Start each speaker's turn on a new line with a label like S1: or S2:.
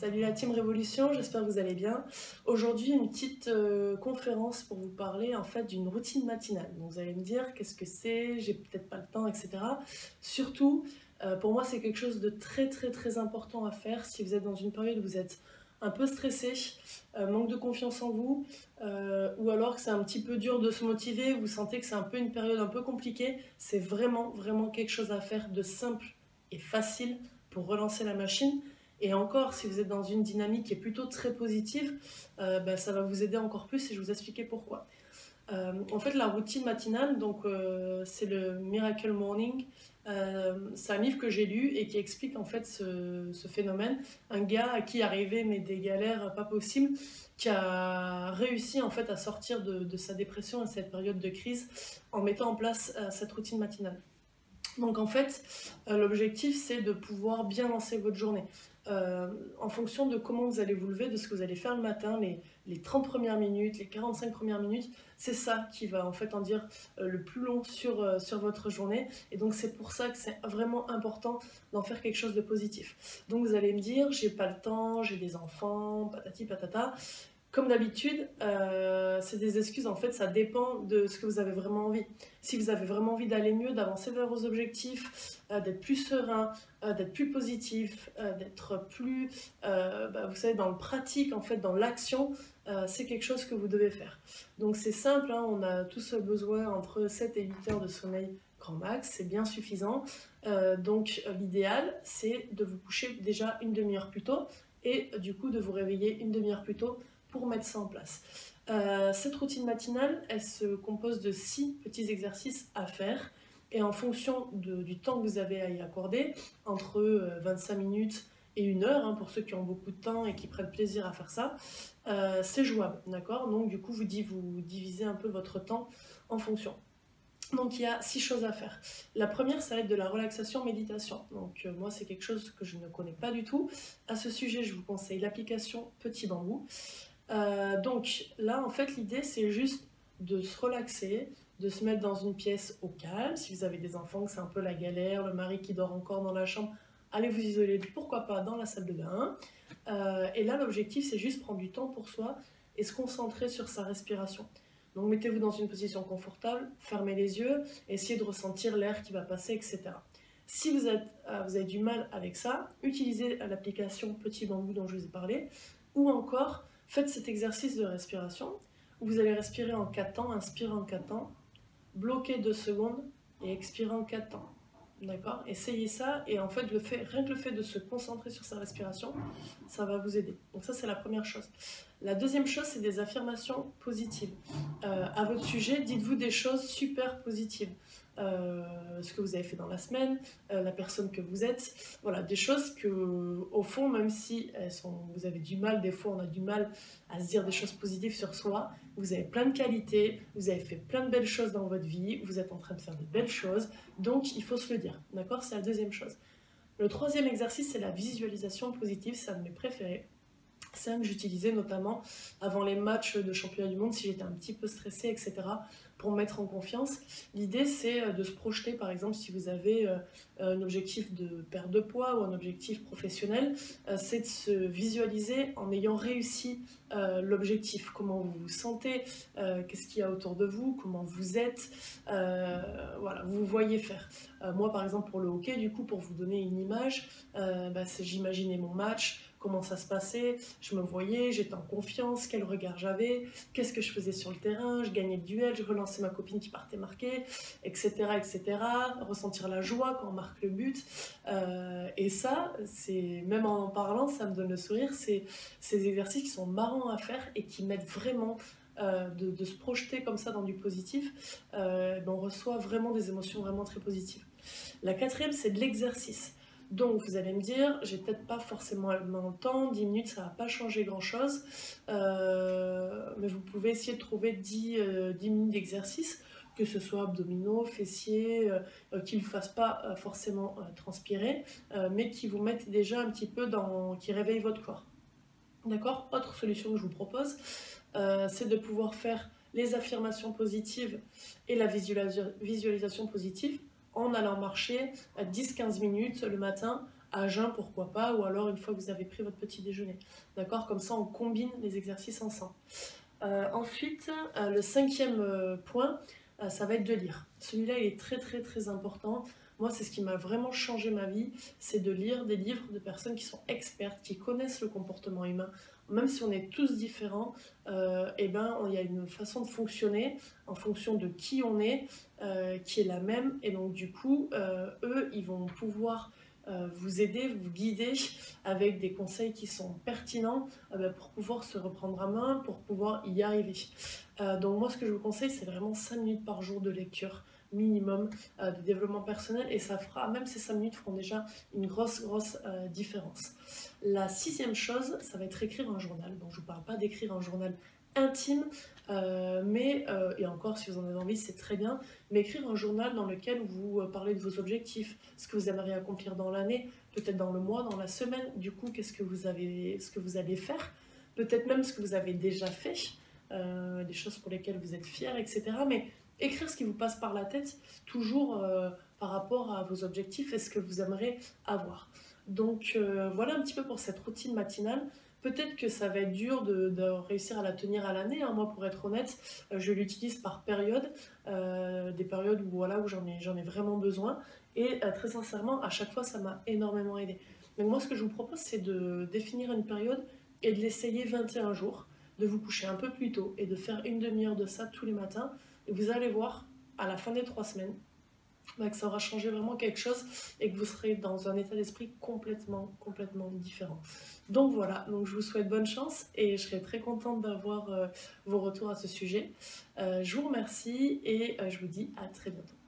S1: Salut la team Révolution, j'espère que vous allez bien. Aujourd'hui, une petite euh, conférence pour vous parler en fait d'une routine matinale. Vous allez me dire qu'est-ce que c'est, j'ai peut-être pas le temps, etc. Surtout, euh, pour moi, c'est quelque chose de très très très important à faire si vous êtes dans une période où vous êtes un peu stressé, euh, manque de confiance en vous, ou alors que c'est un petit peu dur de se motiver, vous sentez que c'est un peu une période un peu compliquée. C'est vraiment vraiment quelque chose à faire de simple et facile pour relancer la machine. Et encore, si vous êtes dans une dynamique qui est plutôt très positive, euh, bah, ça va vous aider encore plus et je vais vous expliquer pourquoi. Euh, en fait, la routine matinale, donc euh, c'est le Miracle Morning. c'est un livre que j'ai lu et qui explique en fait ce, phénomène. Un gars à qui arrivait mais des galères pas possibles, qui a réussi en fait à sortir de, de sa dépression et cette période de crise en mettant en place cette routine matinale. Donc en fait, l'objectif c'est de pouvoir bien lancer votre journée. Euh, en fonction de comment vous allez vous lever, de ce que vous allez faire le matin, les, les 30 premières minutes, les 45 premières minutes, c'est ça qui va en fait en dire euh, le plus long sur, euh, sur votre journée. Et donc c'est pour ça que c'est vraiment important d'en faire quelque chose de positif. Donc vous allez me dire, j'ai pas le temps, j'ai des enfants, patati patata. Comme d'habitude, euh, c'est des excuses, en fait, ça dépend de ce que vous avez vraiment envie. Si vous avez vraiment envie d'aller mieux, d'avancer vers vos objectifs, euh, d'être plus serein, euh, d'être plus positif, d'être plus, bah, vous savez, dans le pratique, en fait, dans l'action, c'est quelque chose que vous devez faire. Donc c'est simple, hein, on a tous besoin entre 7 et 8 heures de sommeil grand max, c'est bien suffisant. donc l'idéal, c'est de vous coucher déjà une demi-heure plus tôt et du coup de vous réveiller une demi-heure plus tôt pour mettre ça en place. Euh, cette routine matinale, elle se compose de six petits exercices à faire. Et en fonction du temps que vous avez à y accorder, entre 25 euh, minutes et une heure, hein, pour ceux qui ont beaucoup de temps et qui prennent plaisir à faire ça, euh, c'est jouable, d'accord? Donc du coup, vous, vous divisez un peu votre temps en fonction. Donc il y a six choses à faire. La première, ça va être de la relaxation méditation. Donc moi, c'est quelque chose que je ne connais pas du tout. À ce sujet, je vous conseille l'application Petit Bambou. Euh, donc là, en fait, l'idée, c'est juste de se relaxer, de se mettre dans une pièce au calme. Si vous avez des enfants, que c'est un peu la galère, le mari qui dort encore dans la chambre, allez vous isoler, pourquoi pas, dans la salle de bain. Euh, et là, l'objectif, c'est juste prendre du temps pour soi et se concentrer sur sa respiration. Donc mettez-vous dans une position confortable, fermez les yeux, essayez de ressentir l'air qui va passer, etc. Si euh, vous avez du mal avec ça, utilisez l'application Petit Bambou dont je vous ai parlé, ou encore Faites cet exercice de respiration vous allez respirer en 4 temps, inspirer en 4 temps, bloquer 2 secondes et expirer en 4 temps. D'accord? Essayez ça et en fait, le fait, rien que le fait de se concentrer sur sa respiration, ça va vous aider. Donc ça, c'est la première chose. La deuxième chose, c'est des affirmations positives. Euh, à votre sujet, dites-vous des choses super positives. Euh, ce que vous avez fait dans la semaine, euh, la personne que vous êtes, voilà, des choses que, au fond, même si elles sont, vous avez du mal, des fois on a du mal à se dire des choses positives sur soi, vous avez plein de qualités, vous avez fait plein de belles choses dans votre vie, vous êtes en train de faire de belles choses, donc il faut se le dire, d'accord? C'est la deuxième chose. Le troisième exercice, c'est la visualisation positive, c'est un de mes préférés. C'est un que j'utilisais notamment avant les matchs de championnat du monde si j'étais un petit peu stressée, etc pour mettre en confiance. L'idée, c'est euh, de se projeter, par exemple, si vous avez euh, un objectif de perte de poids ou un objectif professionnel, euh, c'est de se visualiser en ayant réussi l'objectif. Comment vous vous sentez, qu'est-ce qu'il y a autour de vous, comment vous êtes, voilà, vous voyez faire. moi, par exemple, pour le hockey, du coup, pour vous donner une image, bah, j'imaginais mon match, comment ça se passait, je me voyais, j'étais en confiance, quel regard j'avais, qu'est-ce que je faisais sur le terrain, je gagnais le duel, je relançais ma copine qui partait marquer, etc., etc. Ressentir la joie quand on marque le but. Euh, et ça, c'est même en parlant, ça me donne le sourire. C'est ces exercices qui sont marrants à faire et qui m'aident vraiment euh, de, se projeter comme ça dans du positif, euh, ben, on reçoit vraiment des émotions vraiment très positives. La quatrième, c'est de l'exercice. Donc vous allez me dire, j'ai peut-être pas forcément le temps, 10 minutes ça va pas changer grand chose, euh, mais vous pouvez essayer de trouver 10, euh, minutes d'exercice, que ce soit abdominaux, fessiers, euh, qui ne fassent pas forcément transpirer, mais qui vous mettent déjà un petit peu dans, qui réveillent votre corps. D'accord? Autre solution que je vous propose, c'est de pouvoir faire les affirmations positives et la visualisation positive en allant marcher à 10-15 minutes le matin à jeun, pourquoi pas, ou alors une fois que vous avez pris votre petit déjeuner. D'accord? Comme ça, on combine les exercices ensemble. Euh, ensuite, euh, le cinquième euh, point, ça va être de lire. Celui-là, il est très très très important. Moi, c'est ce qui m'a vraiment changé ma vie, c'est de lire des livres de personnes qui sont expertes, qui connaissent le comportement humain. Même si on est tous différents, eh ben, il y a une façon de fonctionner en fonction de qui on est, qui est la même. Et donc, du coup, eux, ils vont pouvoir euh, vous aider, vous guider avec des conseils qui sont pertinents euh, bah, pour pouvoir se reprendre à main, pour pouvoir y arriver. Euh, donc moi ce que je vous conseille c'est vraiment 5 minutes par jour de lecture minimum de développement personnel et ça fera, même ces 5 minutes feront déjà une grosse grosse différence. La sixième chose, ça va être écrire un journal. Donc je ne vous parle pas d'écrire un journal intime, euh, mais, euh, et encore si vous en avez envie, c'est très bien, mais écrire un journal dans lequel vous euh, parlez de vos objectifs, ce que vous aimeriez accomplir dans l'année, peut-être dans le mois, dans la semaine, du coup, qu'est-ce que vous avez, ce que vous allez faire, peut-être même ce que vous avez déjà fait, des choses pour lesquelles vous êtes fier, etc. Mais écrire ce qui vous passe par la tête, toujours par rapport à vos objectifs et ce que vous aimeriez avoir. Donc voilà un petit peu pour cette routine matinale. Peut-être que ça va être dur de, réussir à la tenir à l'année. Hein. Moi, pour être honnête, euh, je l'utilise par période, euh, des périodes où, voilà, où j'en ai, ai vraiment besoin. Et euh, très sincèrement, à chaque fois, ça m'a énormément aidé. Donc moi, ce que je vous propose, c'est de définir une période et de l'essayer 21 jours, de vous coucher un peu plus tôt et de faire une demi-heure de ça tous les matins. Et vous allez voir, à la fin des trois semaines, bah, que ça aura changé vraiment quelque chose et que vous serez dans un état d'esprit complètement, complètement différent. Donc voilà, donc je vous souhaite bonne chance et je serai très contente d'avoir euh, vos retours à ce sujet. Euh, je vous remercie et euh, je vous dis à très bientôt.